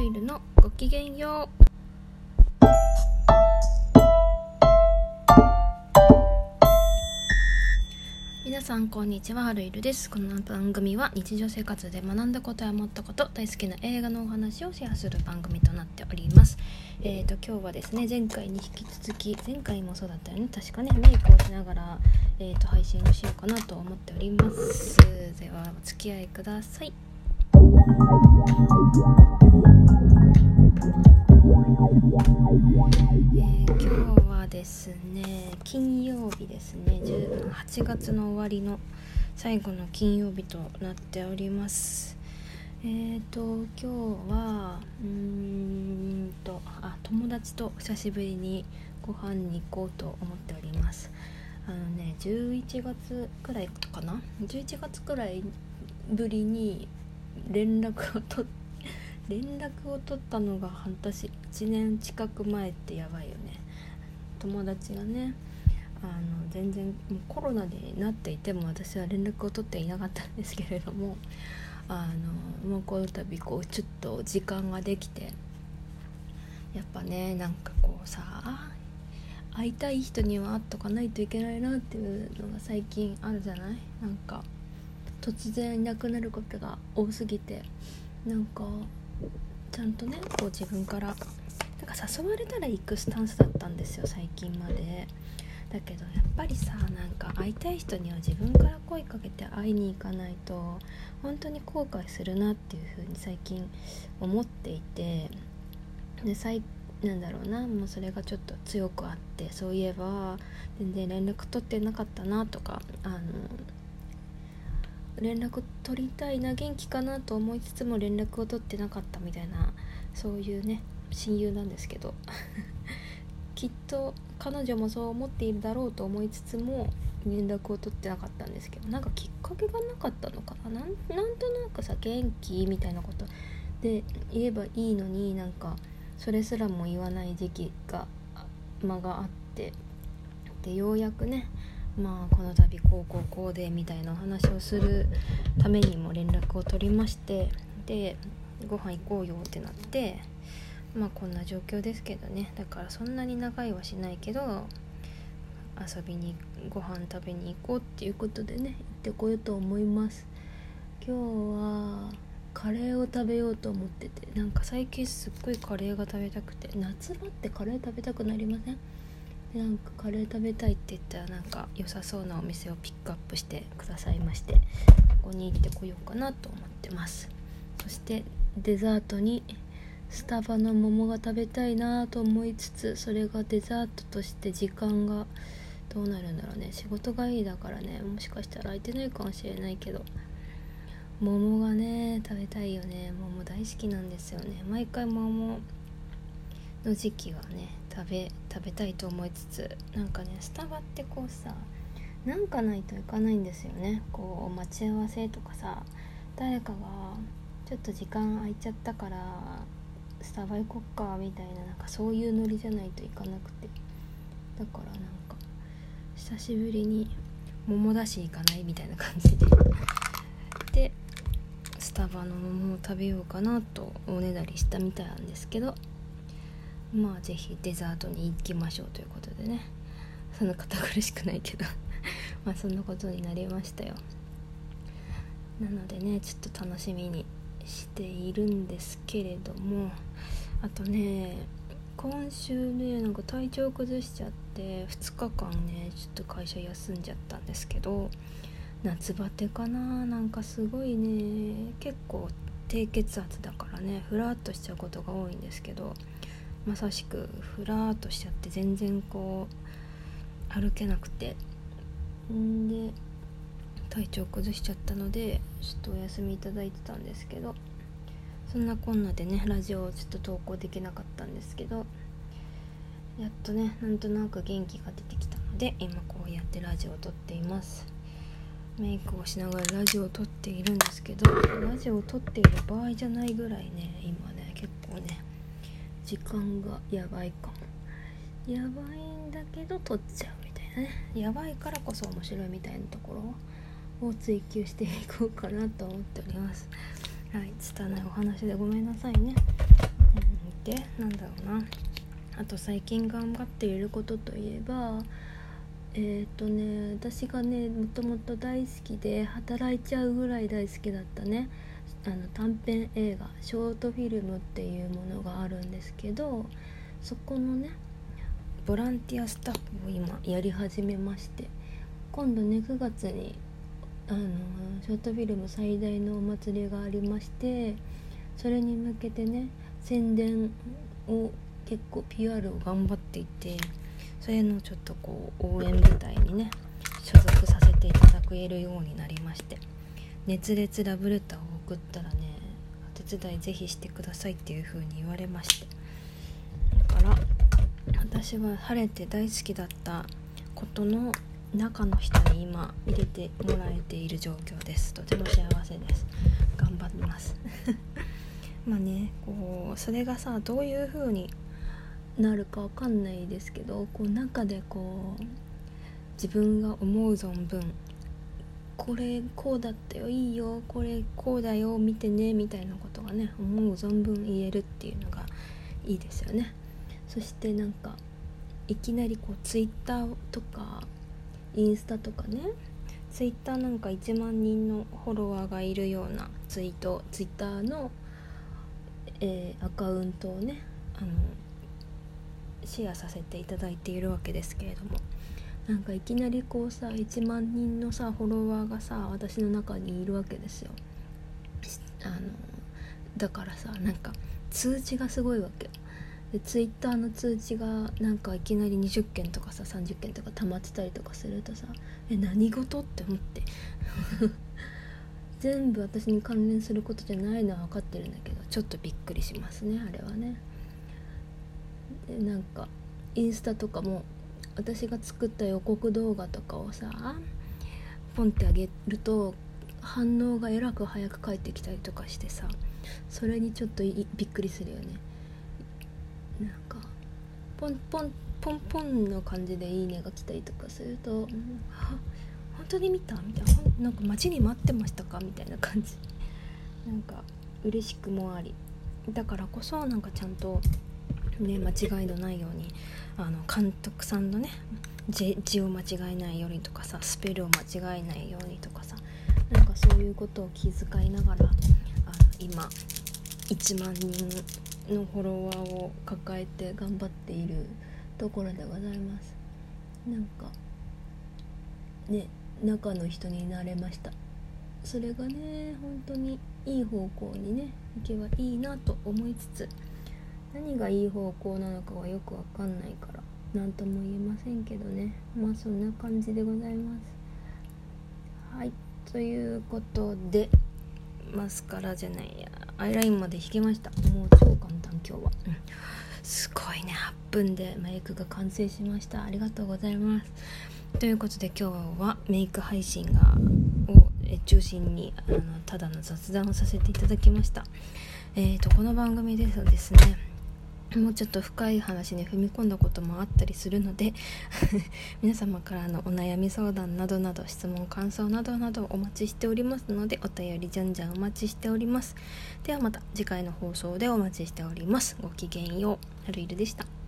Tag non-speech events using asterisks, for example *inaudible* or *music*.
ルイルのごきげんよう。皆さんこんにちは。ハルイルです。この番組は日常生活で学んだことや思ったこと大好きな映画のお話をシェアする番組となっております。えーと今日はですね前回に引き続き前回もそうだったよね。確かねメイクをしながら、えー、と配信をしようかなと思っております。ではお付き合いください。はですね金曜日ですね。8月の終わりの最後の金曜日となっております。えーと今日はうーんとあ友達と久しぶりにご飯に行こうと思っております。あのね11月くらいかな？11月くらいぶりに連絡を取っ *laughs* 連絡を取ったのが半年1年近く前ってやばいよね。友達がねあの全然もうコロナになっていても私は連絡を取っていなかったんですけれどもあのもうこの度こうちょっと時間ができてやっぱねなんかこうさ会いたい人には会っとかないといけないなっていうのが最近あるじゃない？なんか突然いなくなることが多すぎてなんかちゃんとねこう自分からなんか誘われたら行くスタンスだったんですよ最近まで。だけどやっぱりさなんか会いたい人には自分から声かけて会いに行かないと本当に後悔するなっていう風に最近思っていてで最なんだろうなもうそれがちょっと強くあってそういえば全然連絡取ってなかったなとかあの連絡取りたいな元気かなと思いつつも連絡を取ってなかったみたいなそういうね親友なんですけど。*laughs* きっと彼女もそう思っているだろうと思いつつも連絡を取ってなかったんですけど。なんかきっかけがなかったのかな？なんとなくさ元気みたいなことで言えばいいのになんかそれすらも言わない時期が間があって。でようやくねまあこの度こうこうこうでみたいなお話をするためにも連絡を取りましてでご飯行こうよってなってまあこんな状況ですけどね。だからそんなに長いはしないけど遊びにご飯食べに行こうっていうことでね行ってこようと思います。今日はカレーを食べようと思っててなんか最近すっごいカレーが食べたくて夏場ってカレー食べたくなりません？でなんかカレー食べたいって言ったらなんか良さそうなお店をピックアップしてくださいましてここに行ってこようかなと思ってます。そしてデザートにスタバの桃が食べたいなと思いつつそれがデザートとして時間がどうなるんだろうね。仕事がいいだからね。もしかしたら空いてないかもしれないけど。桃がね食べたいよね。桃大好きなんですよね。毎回桃の時期はね食べ食べたいと思いつつなんかねスタバってこうさなんかないといかないんですよね。こう待ち合わせとかさ誰かがちょっと時間空いちゃったからスタバ行こっかみたいななんかそういうノリじゃないといかなくて。だからなんか久しぶりに桃だし行かないみたいな感じで。*laughs* でスタバの桃を食べようかなとおねだりしたみたいなんですけど。まあ是非デザートに行きましょうということでね。そんな堅苦しくないけど。*laughs* まあそんなことになりましたよ。なのでねちょっと楽しみにしているんですけれども。あとね今週ねなんか体調崩しちゃって2日間ねちょっと会社休んじゃったんですけど。夏バテかななんかすごいね結構低血圧だからねふらっとしちゃうことが多いんですけど。まさしくふらっとしちゃって全然こう歩けなくて。んで体調崩しちゃったのでちょっとお休みいただいてたんですけどそんなこんなでねラジオをちょっと投稿できなかったんですけどやっとねなんとなく元気が出てきたので今こうやってラジオを撮っています。メイクをしながらラジオを撮っているんですけどラジオを撮っている場合じゃないぐらいね時間がやばいかも。やばいんだけど撮っちゃうみたいなね。やばいからこそ面白いみたいなところを追求していこうかなと思っております。はい拙いお話でごめんなさいね。てなんだろうな。あと最近頑張っていることといえばえっ、ー、とね私がねもともと大好きで働いちゃうぐらい大好きだったね。あの短編映画ショートフィルムっていうものがあるんですけどそこのねボランティアスタッフを今やり始めまして今度ね9月にあのショートフィルム最大のお祭りがありましてそれに向けてね宣伝を結構 PR を頑張っていてそれのちょっとこう応援部隊にね所属させていただけるようになりまして熱烈ラブレターを送ったらねお手伝いぜひしてくださいっていう風に言われまして。だから私は晴れて大好きだったことの中の人に今入れてもらえている状況です。とても幸せです。頑張ります。*laughs* まあねこうそれがさどういう風になるかわかんないですけどこう中でこう自分が思う存分これこうだったよいいよこれこうだよ見てねみたいなことがね思う存分言えるっていうのがいいですよね。そしてなんかいきなりこうツイッターとかインスタとかねツイッターなんか1万人のフォロワーがいるようなツイートツイッターの、えー、アカウントをねあのシェアさせていただいているわけですけれども。なんかいきなりこうさ1万人のさフォロワーがさ私の中にいるわけですよ。あのだからさなんか通知がすごいわけ。でツイッターの通知がなんかいきなり20件とかさ30件とか溜まってたりとかするとさえ何事って思って。*laughs* 全部私に関連することじゃないのは分かってるんだけどちょっとびっくりしますねあれはね。でなんかインスタとかも私が作った予告動画とかをさポンってあげると反応がえらく早く返ってきたりとかしてさそれにちょっとびっくりするよねなんかポンポンポンポンの感じで「いいね」が来たりとかすると「うん、あ本当に見た?」みたいな「なんか待ちに待ってましたか?」みたいな感じなんか嬉しくもありだからこそなんかちゃんとね間違いのないようにあの監督さんのね字を間違えないようにとかさスペルを間違えないようにとかさなんかそういうことを気遣いながらあの今1万人のフォロワーを抱えて頑張っているところでございます。なんかね中の人になれました。それがね本当にいい方向にね行けばいいなと思いつつ何がいい方向なのかはよくわかんないから何とも言えませんけどね。まあそんな感じでございます。はい。ということでマスカラじゃないや。アイラインまで引けました。もう超簡単今日は、うん、すごいね。8分でメイクが完成しました。ありがとうございます。ということで今日はメイク配信がを中心にあのただの雑談をさせていただきました。えーとこの番組ではですねもうちょっと深い話に踏み込んだこともあったりするので *laughs* 皆様からのお悩み相談などなど質問感想などなどお待ちしておりますのでお便りじゃんじゃんお待ちしております。ではまた次回の放送でお待ちしております。ごきげんよう。はるいるでした。